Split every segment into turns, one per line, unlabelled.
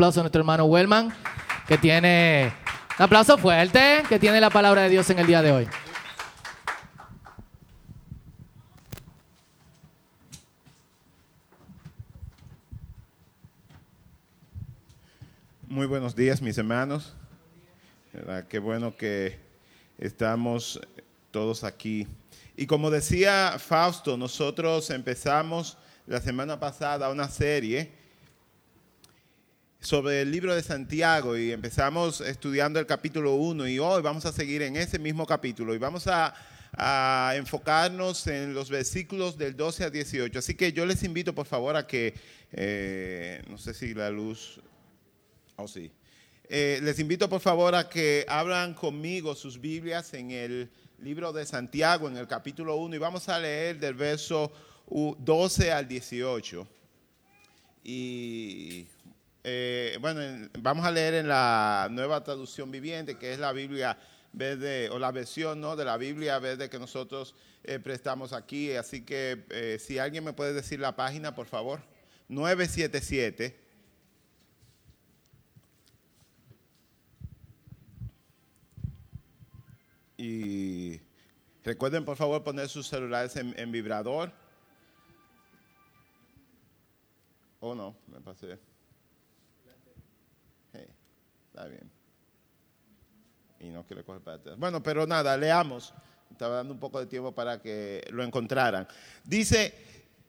aplauso a nuestro hermano Wellman, que tiene un aplauso fuerte, que tiene la palabra de Dios en el día de hoy.
Muy buenos días, mis hermanos. ¿Verdad? Qué bueno que estamos todos aquí. Y como decía Fausto, nosotros empezamos la semana pasada una serie sobre el libro de Santiago y empezamos estudiando el capítulo 1 y hoy vamos a seguir en ese mismo capítulo y vamos a, enfocarnos en los versículos del 12 a 18. Así que yo les invito por favor a que, eh, no sé si la luz, oh sí, eh, les invito por favor a que abran conmigo sus Biblias en el libro de Santiago, en el capítulo 1 y vamos a leer del verso 12 al 18. Y eh, bueno, en- vamos a leer en la nueva traducción viviente, que es la Biblia verde, o la versión ¿no? de la Biblia verde que nosotros eh, prestamos aquí. Así que eh, si alguien me puede decir la página, por favor. 977. Y recuerden, por favor, poner sus celulares en, en vibrador. Oh, no, me pasé. Está bien. Y no quiere coger. Bueno, pero nada, leamos. Estaba dando un poco de tiempo para que lo encontraran. Dice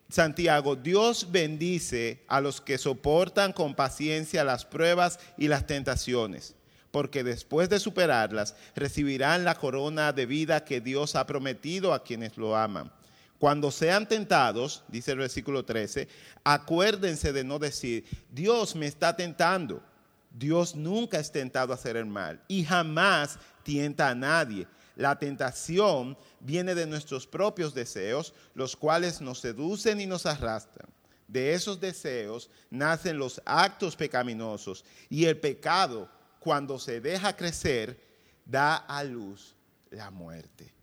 Santiago, Dios bendice a los que soportan con paciencia las pruebas y las tentaciones, porque después de superarlas recibirán la corona de vida que Dios ha prometido a quienes lo aman. Cuando sean tentados, dice el versículo 13, acuérdense de no decir, Dios me está tentando. Dios nunca es tentado a hacer el mal y jamás tienta a nadie. La tentación viene de nuestros propios deseos, los cuales nos seducen y nos arrastran. De esos deseos nacen los actos pecaminosos y el pecado, cuando se deja crecer, da a luz la muerte.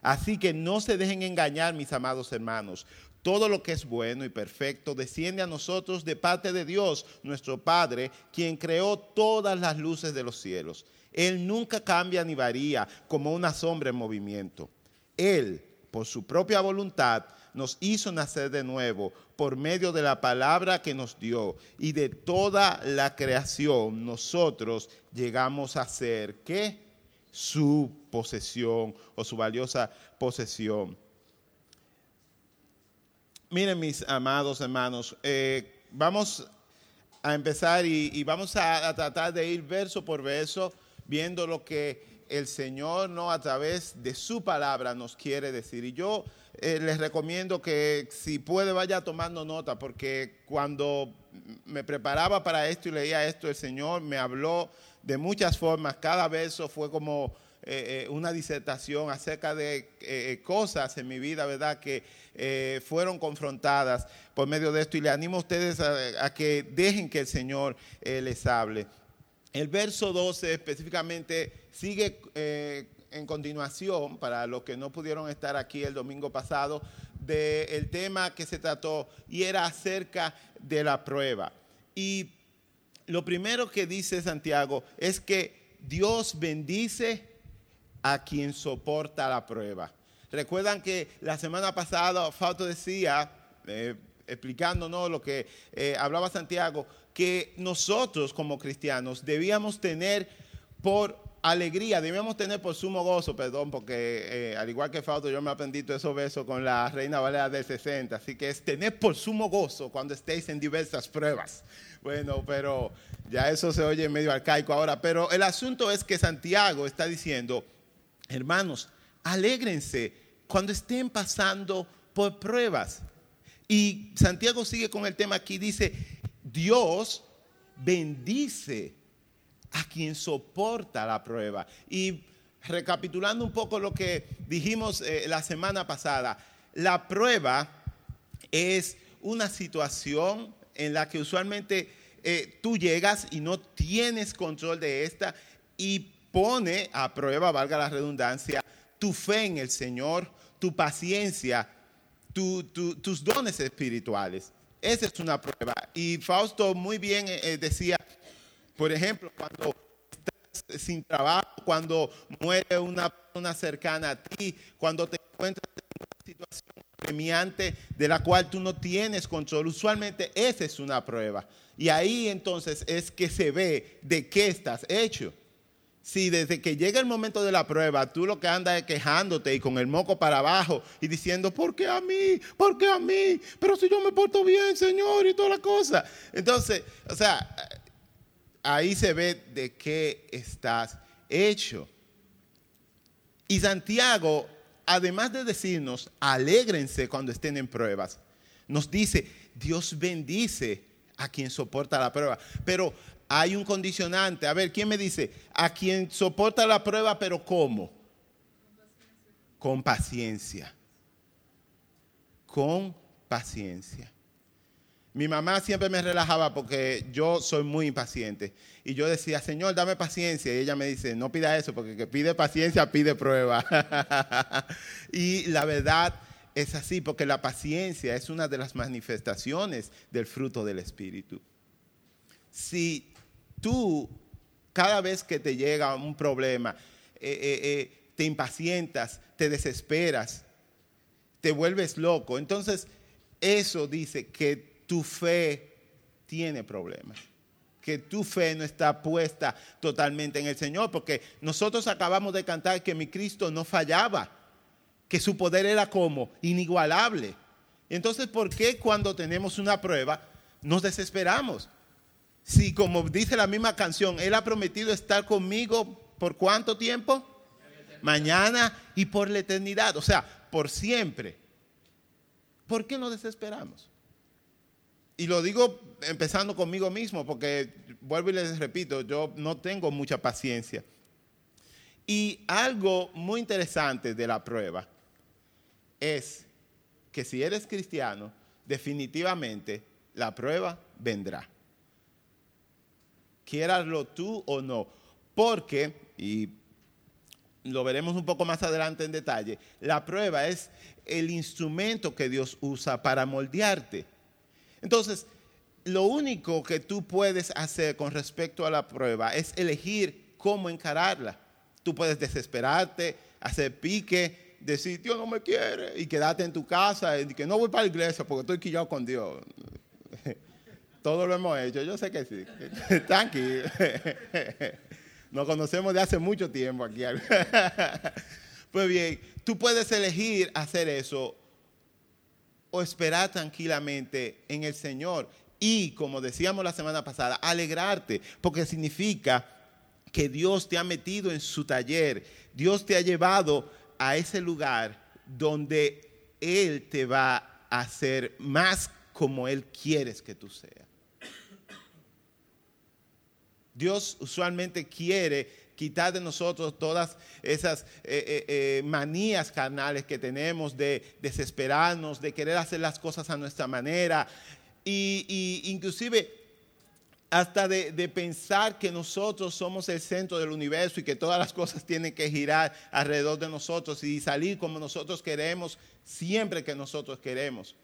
Así que no se dejen engañar, mis amados hermanos. Todo lo que es bueno y perfecto desciende a nosotros de parte de Dios, nuestro Padre, quien creó todas las luces de los cielos. Él nunca cambia ni varía como una sombra en movimiento. Él, por su propia voluntad, nos hizo nacer de nuevo por medio de la palabra que nos dio y de toda la creación nosotros llegamos a ser, ¿qué? Su posesión o su valiosa posesión. Miren mis amados hermanos, eh, vamos a empezar y, vamos a, a tratar de ir verso por verso viendo lo que el Señor no a través de su palabra nos quiere decir. Y yo eh, les recomiendo que si puede vaya tomando nota, porque cuando me preparaba para esto y leía esto, el Señor me habló de muchas formas. Cada verso fue como eh, eh, una disertación acerca de eh, cosas en mi vida, ¿verdad? Que fueron confrontadas por medio de esto. Y le animo a ustedes a, que dejen que el Señor les hable. El verso 12 específicamente sigue en continuación, para los que no pudieron estar aquí el domingo pasado, del tema que se trató y era acerca de la prueba. Y lo primero que dice Santiago es que Dios bendice a quien soporta la prueba. Recuerdan que la semana pasada Fausto decía, eh, explicándonos lo que eh, hablaba Santiago, que nosotros como cristianos debíamos tener por alegría, debíamos tener por sumo gozo, perdón, porque eh, al igual que Fausto, yo me aprendí todos esos besos con la Reina Valera del 60, así que es tener por sumo gozo cuando estéis en diversas pruebas. Bueno, pero ya eso se oye medio arcaico ahora, pero el asunto es que Santiago está diciendo, hermanos, alégrense cuando estén pasando por pruebas. Y Santiago sigue con el tema aquí, dice, Dios bendice a quien soporta la prueba. Y recapitulando un poco lo que dijimos eh, la semana pasada, la prueba es una situación en la que usualmente eh, tú llegas y no tienes control de esta y pone a prueba, valga la redundancia, tu fe en el Señor, tu paciencia, tu- tu- tus dones espirituales. Esa es una prueba. Y Fausto muy bien eh, eh, decía Por ejemplo, cuando estás sin trabajo, cuando muere una persona cercana a ti, cuando te encuentras en una situación premiante de la cual tú no tienes control, usualmente esa es una prueba. Y ahí entonces es que se ve de qué estás hecho. Si desde que llega el momento de la prueba, tú lo que andas es quejándote y con el moco para abajo y diciendo, ¿por qué a mí? ¿Por qué a mí? Pero si yo me porto bien, Señor, y toda la cosa. Entonces, o sea, ahí se ve de qué estás hecho. Y Santiago, además de decirnos, alégrense cuando estén en pruebas, nos dice, Dios bendice a quien soporta la prueba. Pero hay un condicionante. A ver, ¿quién me dice? A quien soporta la prueba, pero ¿cómo? Con paciencia. Con paciencia. Mi mamá siempre me relajaba porque yo soy muy impaciente. Y yo decía, Señor, dame paciencia. Y ella me dice, no pida eso, porque que pide paciencia pide prueba. y la verdad es así, porque la paciencia es una de las manifestaciones del fruto del Espíritu. Si tú, cada vez que te llega un problema, eh, eh, eh, te impacientas, te desesperas, te vuelves loco. Entonces, eso dice que tu fe tiene problemas, que tu fe no está puesta totalmente en el Señor, porque nosotros acabamos de cantar que mi Cristo no fallaba, que su poder era como inigualable. Entonces, ¿por qué cuando tenemos una prueba nos desesperamos? Si como dice la misma canción, Él ha prometido estar conmigo por cuánto tiempo? Mañana y por la eternidad, o sea, por siempre. ¿Por qué nos desesperamos? Y lo digo empezando conmigo mismo, porque vuelvo y les repito, yo no tengo mucha paciencia. Y algo muy interesante de la prueba es que si eres cristiano, definitivamente la prueba vendrá quieraslo tú o no. Porque, y lo veremos un poco más adelante en detalle, la prueba es el instrumento que Dios usa para moldearte. Entonces, lo único que tú puedes hacer con respecto a la prueba es elegir cómo encararla. Tú puedes desesperarte, hacer pique, decir, Dios no me quiere, y quedarte en tu casa y que no voy para la iglesia porque estoy quillado con Dios. Todo lo hemos hecho, yo sé que sí. Tranquilo. Nos conocemos de hace mucho tiempo aquí. Pues bien, tú puedes elegir hacer eso o esperar tranquilamente en el Señor. Y como decíamos la semana pasada, alegrarte, porque significa que Dios te ha metido en su taller, Dios te ha llevado a ese lugar donde Él te va a hacer más como Él quiere que tú seas. Dios usualmente quiere quitar de nosotros todas esas eh, eh, eh, manías carnales que tenemos de desesperarnos, de querer hacer las cosas a nuestra manera, y, inclusive hasta de, de, pensar que nosotros somos el centro del universo y que todas las cosas tienen que girar alrededor de nosotros y salir como nosotros queremos, siempre que nosotros queremos.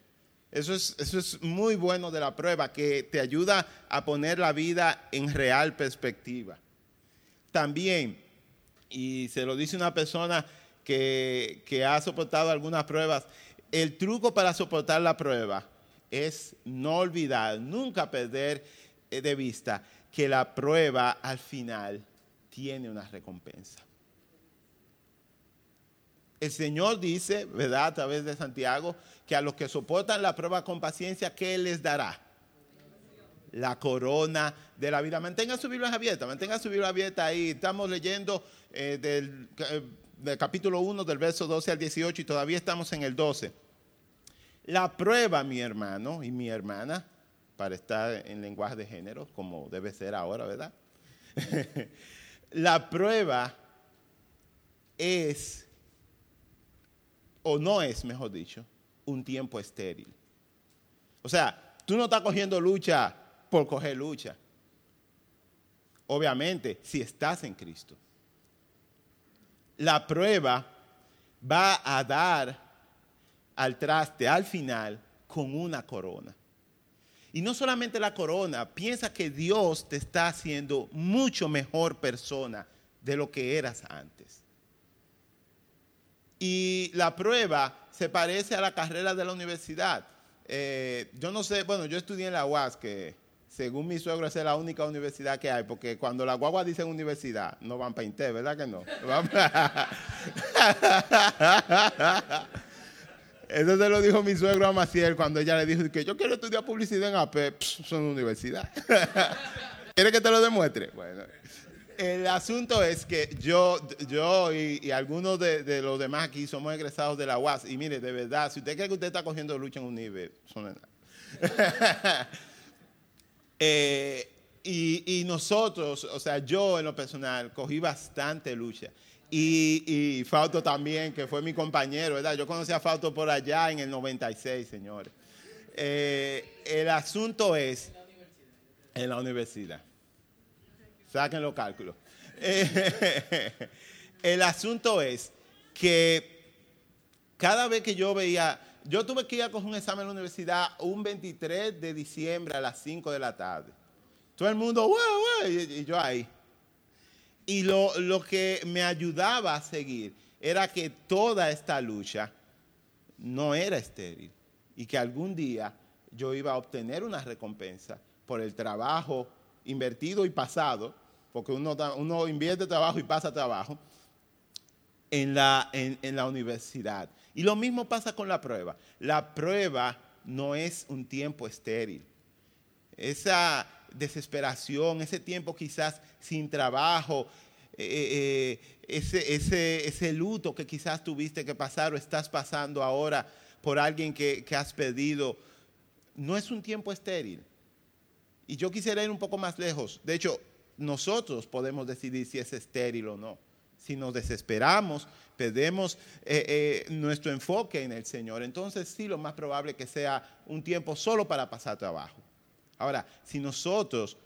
Eso es, eso es muy bueno de la prueba, que te ayuda a poner la vida en real perspectiva. También, y se lo dice una persona que, que ha soportado algunas pruebas, el truco para soportar la prueba es no olvidar, nunca perder eh, de vista que la prueba al final tiene una recompensa. El Señor dice, ¿verdad? A través de Santiago, que a los que soportan la prueba con paciencia, ¿qué les dará? La corona de la vida. Mantenga su Biblia abierta, mantenga su Biblia abierta ahí. Estamos leyendo eh, del, eh, del capítulo 1, del verso 12 al 18 y todavía estamos en el 12. La prueba, mi hermano y mi hermana, para estar en lenguaje de género, como debe ser ahora, ¿verdad? la prueba es o no es, mejor dicho, un tiempo estéril. O sea, tú no estás cogiendo lucha por coger lucha. Obviamente, si estás en Cristo. La prueba va a dar al traste al final con una corona. Y no solamente la corona, piensa que Dios te está haciendo mucho mejor persona de lo que eras antes. Y la prueba se parece a la carrera de la universidad. Eh, yo no sé, bueno, yo estudié en la UAS, que según mi suegro, es la única universidad que hay, porque cuando la guagua dicen universidad, no van para Inter, ¿verdad que no? Eso se lo dijo mi suegro a Maciel cuando ella le dijo que yo quiero estudiar publicidad en AP, son universidad. ¿Quiere que te lo demuestre? Bueno, el asunto es que yo, yo y, algunos de, los demás aquí somos egresados de la UAS. Y mire, de verdad, si usted cree que usted está cogiendo lucha en un nivel, son. Eh, y, nosotros, o sea, yo en lo personal, cogí bastante lucha. Y, Fausto también, que fue mi compañero, ¿verdad? Yo conocí a Fausto por allá en el 96, señores. Eh, el asunto es en la universidad. Saquen los cálculos. el asunto es que cada vez que yo veía, yo tuve que ir a coger un examen en la universidad un 23 de diciembre a las 5 de la tarde. Todo el mundo, wow, y yo ahí. Y lo, que me ayudaba a seguir era que toda esta lucha no era estéril y que algún día yo iba a obtener una recompensa por el trabajo invertido y pasado, porque uno, invierte trabajo y pasa trabajo, en la, universidad. Y lo mismo pasa con la prueba. La prueba no es un tiempo estéril. Esa desesperación, ese tiempo quizás sin trabajo, eh, eh, ese, luto que quizás tuviste que pasar o estás pasando ahora por alguien que, que has perdido, no es un tiempo estéril. Y yo quisiera ir un poco más lejos. De hecho, nosotros podemos decidir si es estéril o no. Si nos desesperamos, perdemos eh, nuestro enfoque en el Señor, entonces sí, lo más probable que sea un tiempo solo para pasar trabajo. Ahora, si nosotros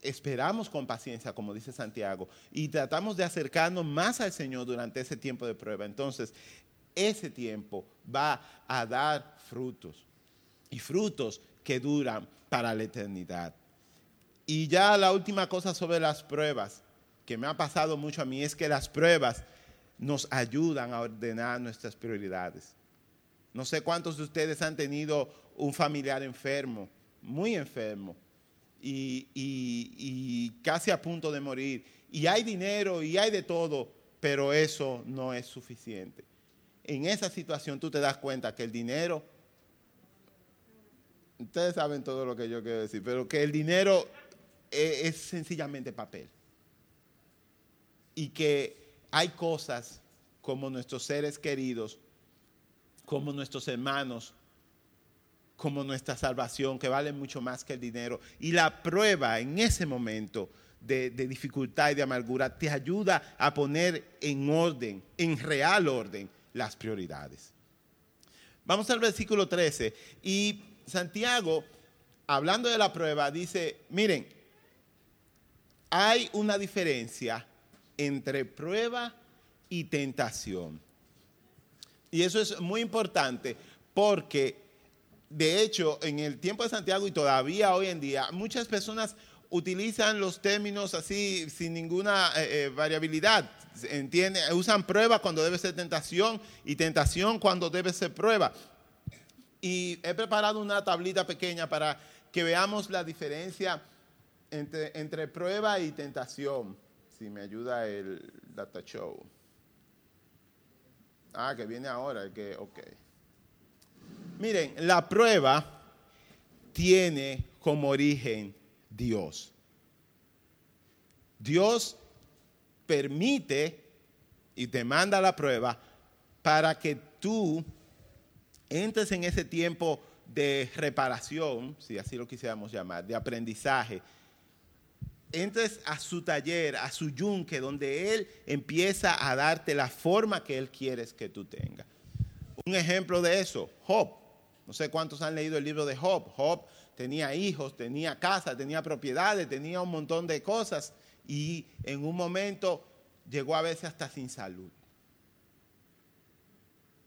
esperamos con paciencia, como dice Santiago, y tratamos de acercarnos más al Señor durante ese tiempo de prueba, entonces ese tiempo va a dar frutos y frutos que duran para la eternidad. Y ya la última cosa sobre las pruebas, que me ha pasado mucho a mí, es que las pruebas nos ayudan a ordenar nuestras prioridades. No sé cuántos de ustedes han tenido un familiar enfermo muy enfermo y, casi a punto de morir. Y hay dinero y hay de todo, pero eso no es suficiente. En esa situación tú te das cuenta que el dinero, ustedes saben todo lo que yo quiero decir, pero que el dinero es, es sencillamente papel. Y que hay cosas como nuestros seres queridos, como nuestros hermanos, como nuestra salvación, que vale mucho más que el dinero. Y la prueba en ese momento de, dificultad y de amargura te ayuda a poner en orden, en real orden, las prioridades. Vamos al versículo 13. Y Santiago, hablando de la prueba, dice, miren, hay una diferencia entre prueba y tentación. Y eso es muy importante porque de hecho, en el tiempo de Santiago y todavía hoy en día, muchas personas utilizan los términos así sin ninguna eh, eh, variabilidad. Usan prueba cuando debe ser tentación y tentación cuando debe ser prueba. Y he preparado una tablita pequeña para que veamos la diferencia entre, entre prueba y tentación. Si me ayuda el data show. Ah, que viene ahora, que, ok. Miren, la prueba tiene como origen Dios. Dios permite y te manda la prueba para que tú entres en ese tiempo de reparación, si así lo quisiéramos llamar, de aprendizaje, entres a su taller, a su yunque, donde Él empieza a darte la forma que Él quiere que tú tengas. Un ejemplo de eso, Job. No sé cuántos han leído el libro de Job. Job tenía hijos, tenía casa, tenía propiedades, tenía un montón de cosas y en un momento llegó a veces hasta sin salud.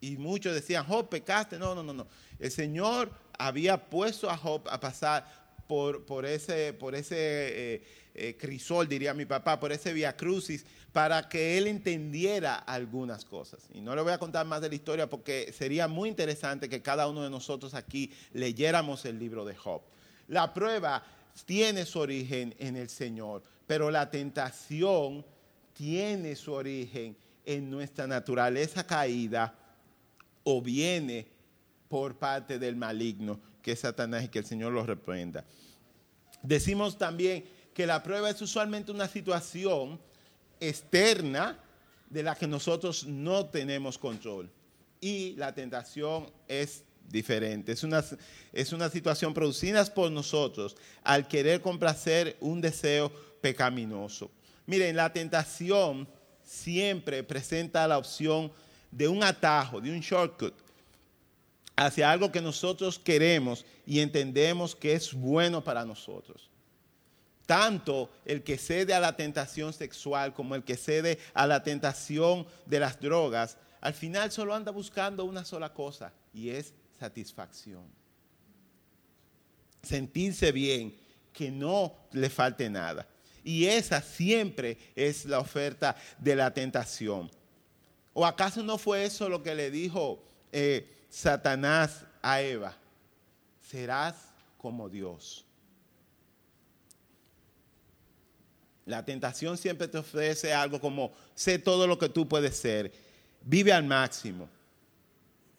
Y muchos decían, Job, pecaste. No, no, no, no. El Señor había puesto a Job a pasar por, ese eh, eh, crisol, diría mi papá, por ese via crucis, para que él entendiera algunas cosas. Y no le voy a contar más de la historia porque sería muy interesante que cada uno de nosotros aquí leyéramos el libro de Job. La prueba tiene su origen en el Señor, pero la tentación tiene su origen en nuestra naturaleza caída o viene por parte del maligno, que es Satanás y que el Señor lo reprenda. Decimos también que la prueba es usualmente una situación externa de la que nosotros no tenemos control. Y la tentación es diferente. Es una, es una situación producida por nosotros al querer complacer un deseo pecaminoso. Miren, la tentación siempre presenta la opción de un atajo, de un shortcut hacia algo que nosotros queremos y entendemos que es bueno para nosotros. Tanto el que cede a la tentación sexual como el que cede a la tentación de las drogas, al final solo anda buscando una sola cosa y es satisfacción. Sentirse bien, que no le falte nada. Y esa siempre es la oferta de la tentación. ¿O acaso no fue eso lo que le dijo eh, Satanás a Eva? Serás como Dios. La tentación siempre te ofrece algo como, sé todo lo que tú puedes ser, vive al máximo.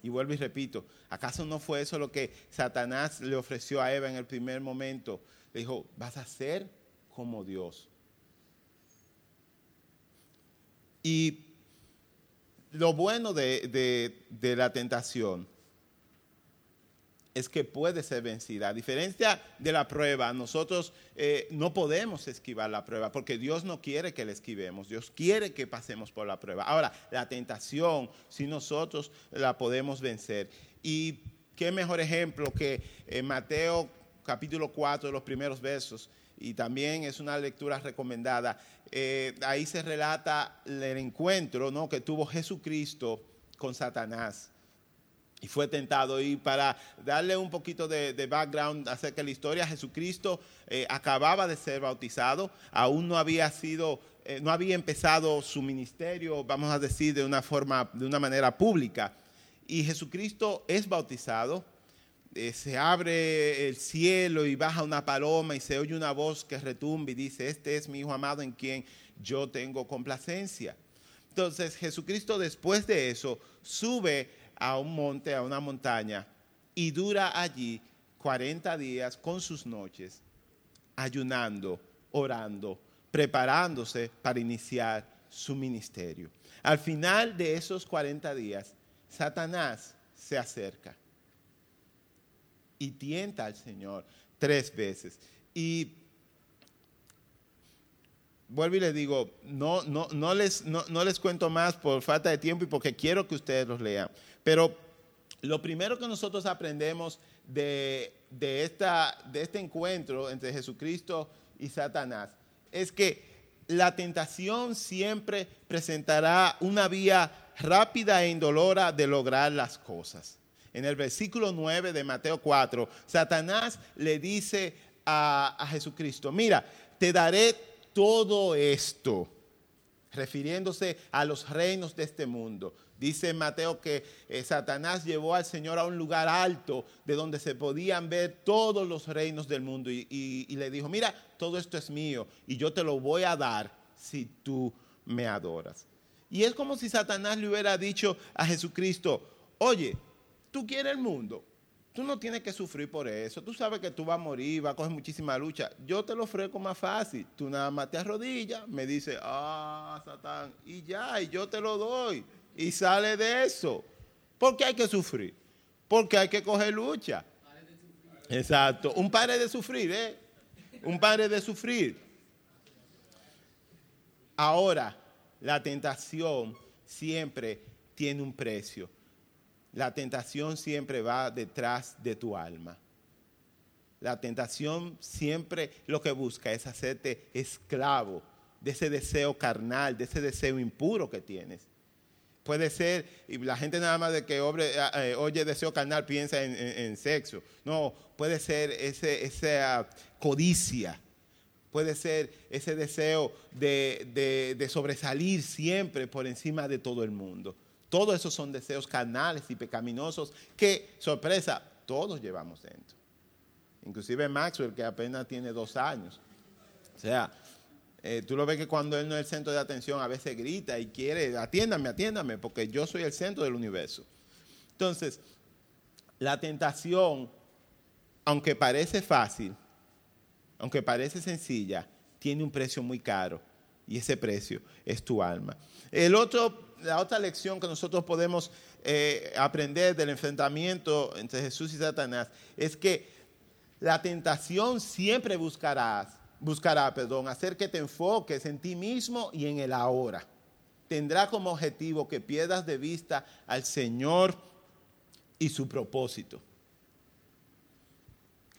Y vuelvo y repito, ¿acaso no fue eso lo que Satanás le ofreció a Eva en el primer momento? Le dijo, vas a ser como Dios. Y lo bueno de, la tentación es que puede ser vencida. A diferencia de la prueba, nosotros eh, no podemos esquivar la prueba porque Dios no quiere que la esquivemos, Dios quiere que pasemos por la prueba. Ahora, la tentación, si nosotros la podemos vencer. Y qué mejor ejemplo que en Mateo capítulo 4, los primeros versos, y también es una lectura recomendada. Eh, ahí se relata el encuentro ¿no? que tuvo Jesucristo con Satanás y fue tentado. Y para darle un poquito de, background acerca de la historia, Jesucristo eh, acababa de ser bautizado, aún no había sido, eh, no había empezado su ministerio, vamos a decir, de una forma, de una manera pública. Y Jesucristo es bautizado, eh, se abre el cielo y baja una paloma y se oye una voz que retumba y dice, este es mi Hijo amado en quien yo tengo complacencia. Entonces Jesucristo después de eso sube a un monte, a una montaña, y dura allí 40 días con sus noches, ayunando, orando, preparándose para iniciar su ministerio. Al final de esos 40 días, Satanás se acerca y tienta al Señor tres veces. Y vuelvo y les digo, no, no, no, les, no, no les cuento más por falta de tiempo y porque quiero que ustedes los lean. Pero lo primero que nosotros aprendemos de, esta, de este encuentro entre Jesucristo y Satanás es que la tentación siempre presentará una vía rápida e indolora de lograr las cosas. En el versículo 9 de Mateo 4, Satanás le dice a, a Jesucristo, mira, te daré todo esto, refiriéndose a los reinos de este mundo. Dice Mateo que eh, Satanás llevó al Señor a un lugar alto de donde se podían ver todos los reinos del mundo y, le dijo, mira, todo esto es mío y yo te lo voy a dar si tú me adoras. Y es como si Satanás le hubiera dicho a Jesucristo, oye, tú quieres el mundo, tú no tienes que sufrir por eso, tú sabes que tú vas a morir, vas a coger muchísima lucha, yo te lo ofrezco más fácil, tú nada más te arrodillas, me dice, ah, Satán, y ya, y yo te lo doy y sale de eso. ¿Por qué hay que sufrir? Porque hay que coger lucha. Exacto. Un padre de sufrir, ¿eh? Un padre de sufrir. Ahora, la tentación siempre tiene un precio. La tentación siempre va detrás de tu alma. La tentación siempre lo que busca es hacerte esclavo de ese deseo carnal, de ese deseo impuro que tienes. Puede ser, y la gente nada más de que eh, oye deseo carnal piensa en, sexo. No, puede ser ese, esa codicia, puede ser ese deseo de, de sobresalir siempre por encima de todo el mundo. Todos esos son deseos carnales y pecaminosos que, sorpresa, todos llevamos dentro. Inclusive Maxwell, que apenas tiene dos años. O sea, eh, tú lo ves que cuando él no es el centro de atención, a veces grita y quiere, atiéndame, atiéndame, porque yo soy el centro del universo. Entonces, la tentación, aunque parece fácil, aunque parece sencilla, tiene un precio muy caro y ese precio es tu alma. El otro, la otra lección que nosotros podemos eh, aprender del enfrentamiento entre Jesús y Satanás es que la tentación siempre buscarás buscará, perdón, hacer que te enfoques en ti mismo y en el ahora. Tendrá como objetivo que pierdas de vista al Señor y su propósito.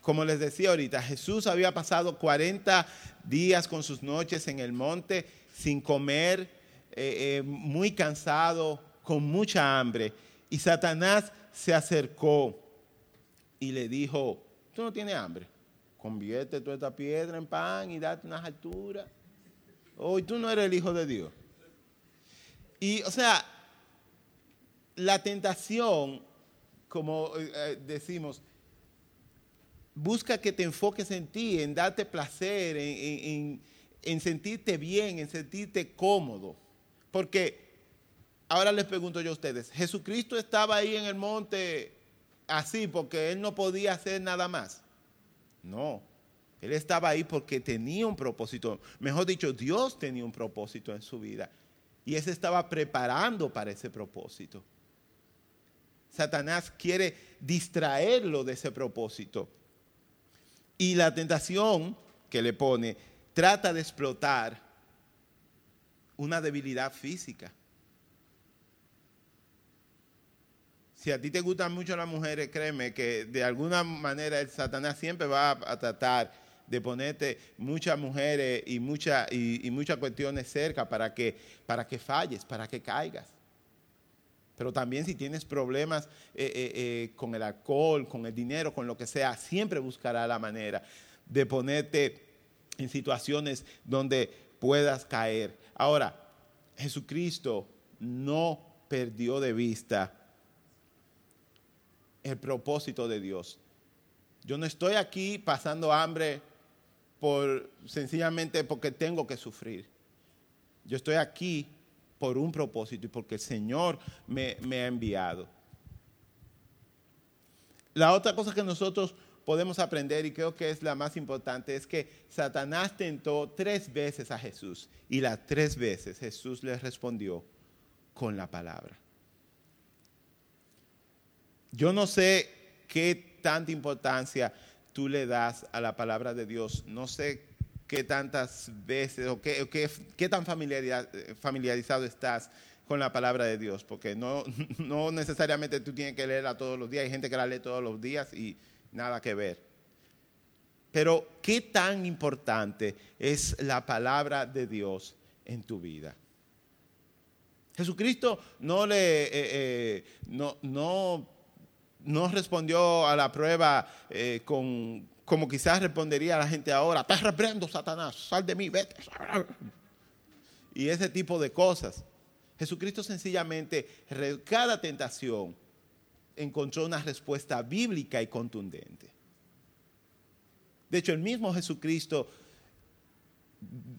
Como les decía ahorita, Jesús había pasado 40 días con sus noches en el monte sin comer, eh, eh, muy cansado, con mucha hambre. Y Satanás se acercó y le dijo, ¿tú no tienes hambre? convierte toda esta piedra en pan y date unas alturas. Hoy tú no eres el Hijo de Dios. Y, o sea, la tentación, como eh, decimos, busca que te enfoques en ti, en darte placer, en sentirte bien, en sentirte cómodo. Porque, ahora les pregunto yo a ustedes, ¿Jesucristo estaba ahí en el monte así porque él no podía hacer nada más? No, él estaba ahí porque tenía un propósito. Mejor dicho, Dios tenía un propósito en su vida. Y él se estaba preparando para ese propósito. Satanás quiere distraerlo de ese propósito. Y la tentación que le pone trata de explotar una debilidad física. si a ti te gustan mucho las mujeres, créeme que de alguna manera el Satanás siempre va a, tratar de ponerte muchas mujeres y, y, muchas cuestiones cerca para que, para que falles, para que caigas. Pero también si tienes problemas eh, eh, eh, con el alcohol, con el dinero, con lo que sea, siempre buscará la manera de ponerte en situaciones donde puedas caer. Ahora, Jesucristo no perdió de vista el propósito de Dios. Yo no estoy aquí pasando hambre por sencillamente porque tengo que sufrir. Yo estoy aquí por un propósito y porque el Señor me, me ha enviado. La otra cosa que nosotros podemos aprender, y creo que es la más importante, es que Satanás tentó tres veces a Jesús y las tres veces Jesús le respondió con la palabra. Yo no sé qué tanta importancia tú le das a la palabra de Dios. No sé qué tantas veces o qué, qué, tan familiarizado estás con la palabra de Dios, porque no, no necesariamente tú tienes que leerla todos los días. Hay gente que la lee todos los días y nada que ver. Pero qué tan importante es la palabra de Dios en tu vida. Jesucristo no le eh, eh, no, no respondió a la prueba eh, con, como quizás respondería la gente ahora, te reprendo, Satanás, sal de mí, vete. Y ese tipo de cosas. Jesucristo sencillamente, cada tentación, encontró una respuesta bíblica y contundente. De hecho, el mismo Jesucristo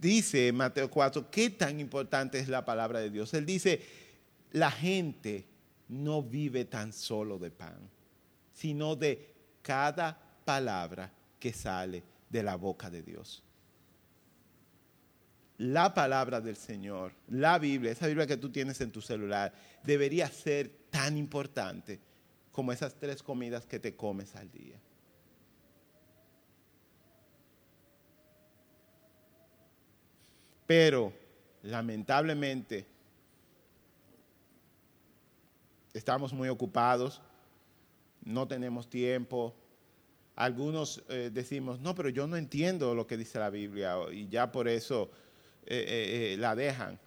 dice en Mateo 4 qué tan importante es la palabra de Dios. Él dice, la gente no vive tan solo de pan, sino de cada palabra que sale de la boca de Dios. La palabra del Señor, la Biblia, esa Biblia que tú tienes en tu celular, debería ser tan importante como esas tres comidas que te comes al día. Pero, lamentablemente, estamos muy ocupados, no tenemos tiempo. Algunos eh, decimos, no, pero yo no entiendo lo que dice la Biblia y ya por eso eh, eh, la dejan.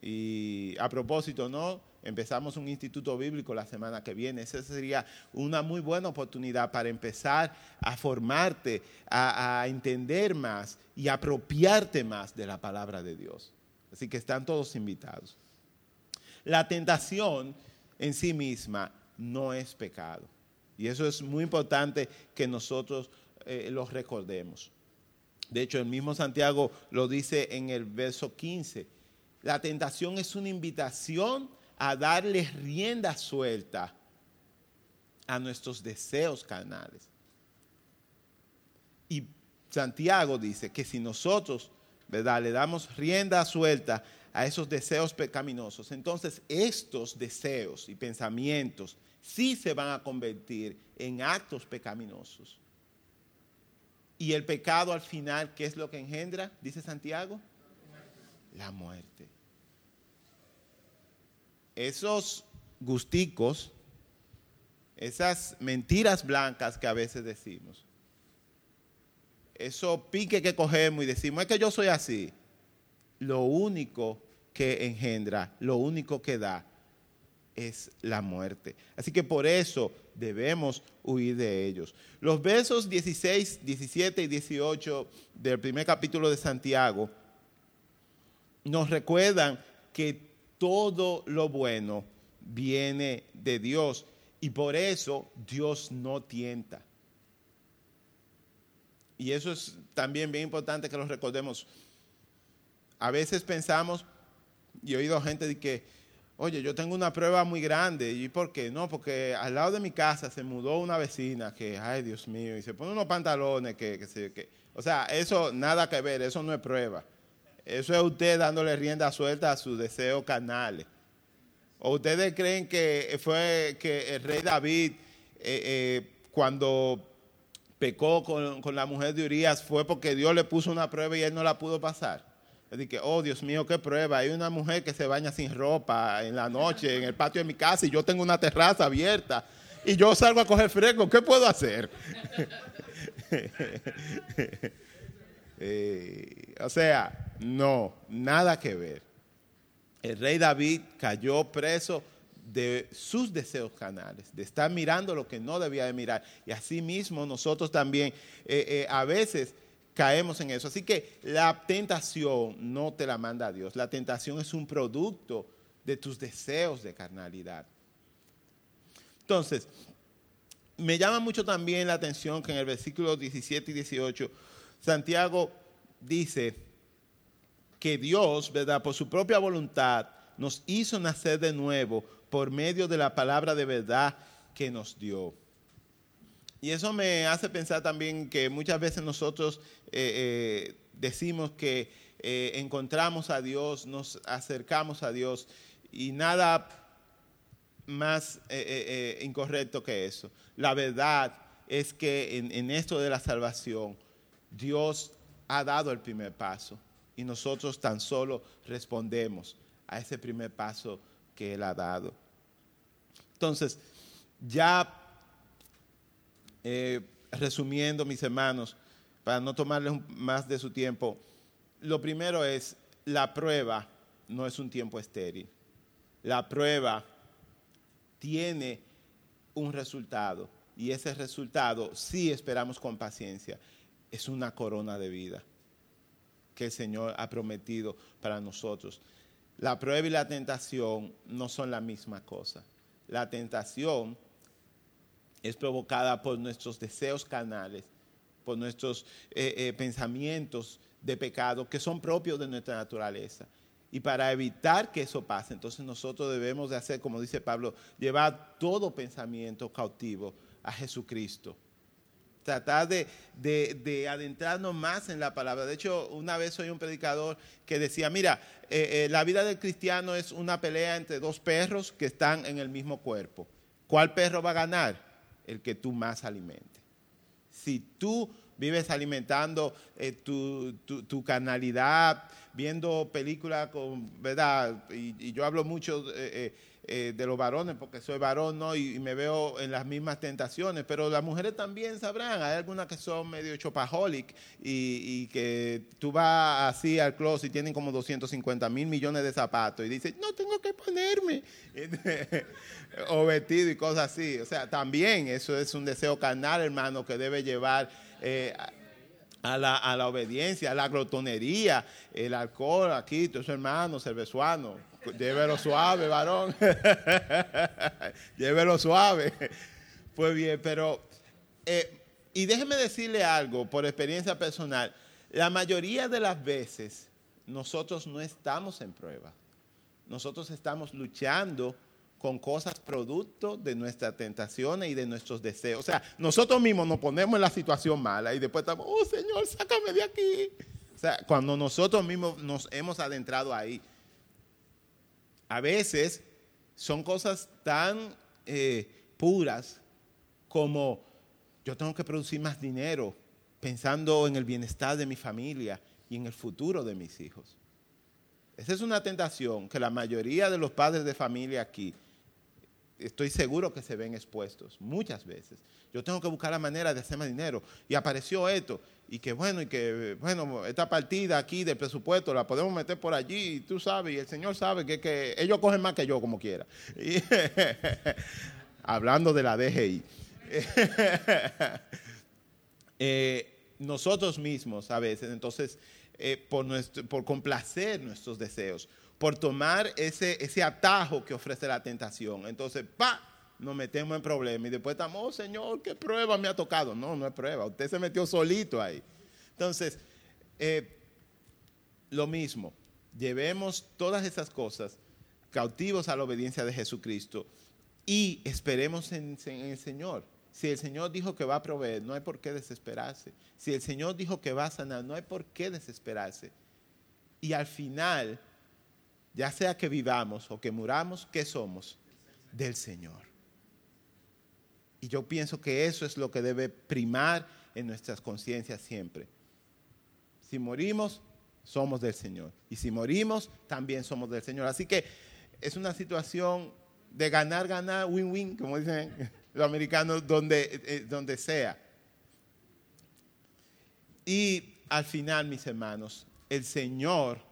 Y a propósito, ¿no? Empezamos un instituto bíblico la semana que viene. Esa sería una muy buena oportunidad para empezar a formarte, a, entender más y apropiarte más de la palabra de Dios. Así que están todos invitados. La tentación en sí misma no es pecado. Y eso es muy importante que nosotros eh, lo recordemos. De hecho, el mismo Santiago lo dice en el verso 15. La tentación es una invitación a darle rienda suelta a nuestros deseos carnales. Y Santiago dice que si nosotros, ¿verdad?, le damos rienda suelta a esos deseos pecaminosos, entonces estos deseos y pensamientos sí se van a convertir en actos pecaminosos. Y el pecado al final, ¿qué es lo que engendra? Dice Santiago. La muerte. Esos gusticos, esas mentiras blancas que a veces decimos, eso pique que cogemos y decimos, es que yo soy así. Lo único que engendra, lo único que da es la muerte. Así que por eso debemos huir de ellos. Los versos 16, 17 y 18 del primer capítulo de Santiago nos recuerdan que todo lo bueno viene de Dios y por eso Dios no tienta. Y eso es también bien importante que lo recordemos. A veces pensamos, y he oído gente de que, oye, yo tengo una prueba muy grande. ¿Y por qué? No, porque al lado de mi casa se mudó una vecina que, ay, Dios mío, y se pone unos pantalones que, que, que o sea, eso nada que ver, eso no es prueba. Eso es usted dándole rienda suelta a sus deseos carnales. ¿O ustedes creen que fue que el rey David, eh, eh, cuando pecó con, con la mujer de Urias, fue porque Dios le puso una prueba y él no la pudo pasar? que, oh Dios mío, qué prueba. Hay una mujer que se baña sin ropa en la noche en el patio de mi casa y yo tengo una terraza abierta y yo salgo a coger fresco. ¿Qué puedo hacer? Eh, o sea, no, nada que ver. El rey David cayó preso de sus deseos canales, de estar mirando lo que no debía de mirar. Y así mismo nosotros también eh, eh, a veces caemos en eso. Así que la tentación no te la manda Dios. La tentación es un producto de tus deseos de carnalidad. Entonces, me llama mucho también la atención que en el versículo 17 y 18, Santiago dice que Dios, ¿verdad? Por su propia voluntad, nos hizo nacer de nuevo por medio de la palabra de verdad que nos dio. Y eso me hace pensar también que muchas veces nosotros eh, eh, decimos que eh, encontramos a Dios, nos acercamos a Dios y nada más incorrecto que eso. La verdad es que en, en esto de la salvación, Dios ha dado el primer paso y nosotros tan solo respondemos a ese primer paso que Él ha dado. Entonces, ya eh, resumiendo, mis hermanos, para no tomarles más de su tiempo, lo primero es, la prueba no es un tiempo estéril. La prueba tiene un resultado y ese resultado, si esperamos con paciencia, es una corona de vida que el Señor ha prometido para nosotros. La prueba y la tentación no son la misma cosa. La tentación es provocada por nuestros deseos carnales, por nuestros eh, eh, pensamientos de pecado que son propios de nuestra naturaleza. Y para evitar que eso pase, entonces nosotros debemos de hacer, como dice Pablo, llevar todo pensamiento cautivo a Jesucristo. Tratar de, adentrarnos más en la palabra. De hecho, una vez oí un predicador que decía, mira, eh, la vida del cristiano es una pelea entre dos perros que están en el mismo cuerpo. ¿Cuál perro va a ganar? el que tú más alimentes. Si tú vives alimentando eh, tu, tu, canalidad, viendo películas ¿verdad? Y, yo hablo mucho eh, eh, de los varones, porque soy varón, ¿no? Y, y, me veo en las mismas tentaciones, pero las mujeres también sabrán, hay algunas que son medio chopaholic y, y que tú vas así al closet y tienen como 250 mil millones de zapatos y dices, no tengo que ponerme, o vestido y cosas así. O sea, también eso es un deseo carnal, hermano, que debe llevar... Eh, a la, a la, obediencia, a la glotonería, el alcohol, aquí, tus hermanos, cervezuanos, llévelo suave, varón. llévelo suave. Pues bien, pero, eh, y déjeme decirle algo por experiencia personal, la mayoría de las veces nosotros no estamos en prueba. Nosotros estamos luchando con cosas producto de nuestras tentaciones y de nuestros deseos. O sea, nosotros mismos nos ponemos en la situación mala y después estamos, oh Señor, sácame de aquí. O sea, cuando nosotros mismos nos hemos adentrado ahí, a veces son cosas tan eh, puras como yo tengo que producir más dinero pensando en el bienestar de mi familia y en el futuro de mis hijos. Esa es una tentación que la mayoría de los padres de familia aquí estoy seguro que se ven expuestos muchas veces. Yo tengo que buscar la manera de hacer más dinero. Y apareció esto. Y que bueno, y que bueno, esta partida aquí del presupuesto la podemos meter por allí, y tú sabes, y el Señor sabe que, que ellos cogen más que yo como quiera. Hablando de la DGI. eh, nosotros mismos a veces, entonces, eh, por complacer nuestros deseos, por tomar ese, ese atajo que ofrece la tentación. Entonces, pa, nos metemos en problemas y después estamos, oh Señor, ¿qué prueba me ha tocado? No, no es prueba, usted se metió solito ahí. Entonces, eh, lo mismo, llevemos todas esas cosas cautivos a la obediencia de Jesucristo y esperemos en, en el Señor. Si el Señor dijo que va a proveer, no hay por qué desesperarse. Si el Señor dijo que va a sanar, no hay por qué desesperarse. Y al final, ya sea que vivamos o que muramos, ¿qué somos? Del Señor. Y yo pienso que eso es lo que debe primar en nuestras conciencias siempre. Si morimos, somos del Señor. Y si morimos, también somos del Señor. Así que es una situación de ganar, ganar, win-win, como dicen los americanos, donde, eh, donde sea. Y al final, mis hermanos, el Señor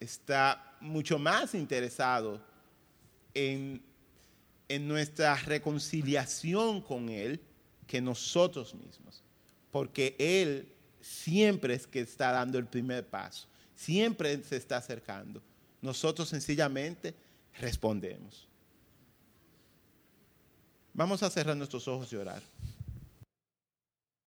está mucho más interesado en, en nuestra reconciliación con Él que nosotros mismos. Porque Él siempre es que está dando el primer paso, siempre se está acercando. Nosotros sencillamente respondemos. Vamos a cerrar nuestros ojos y orar.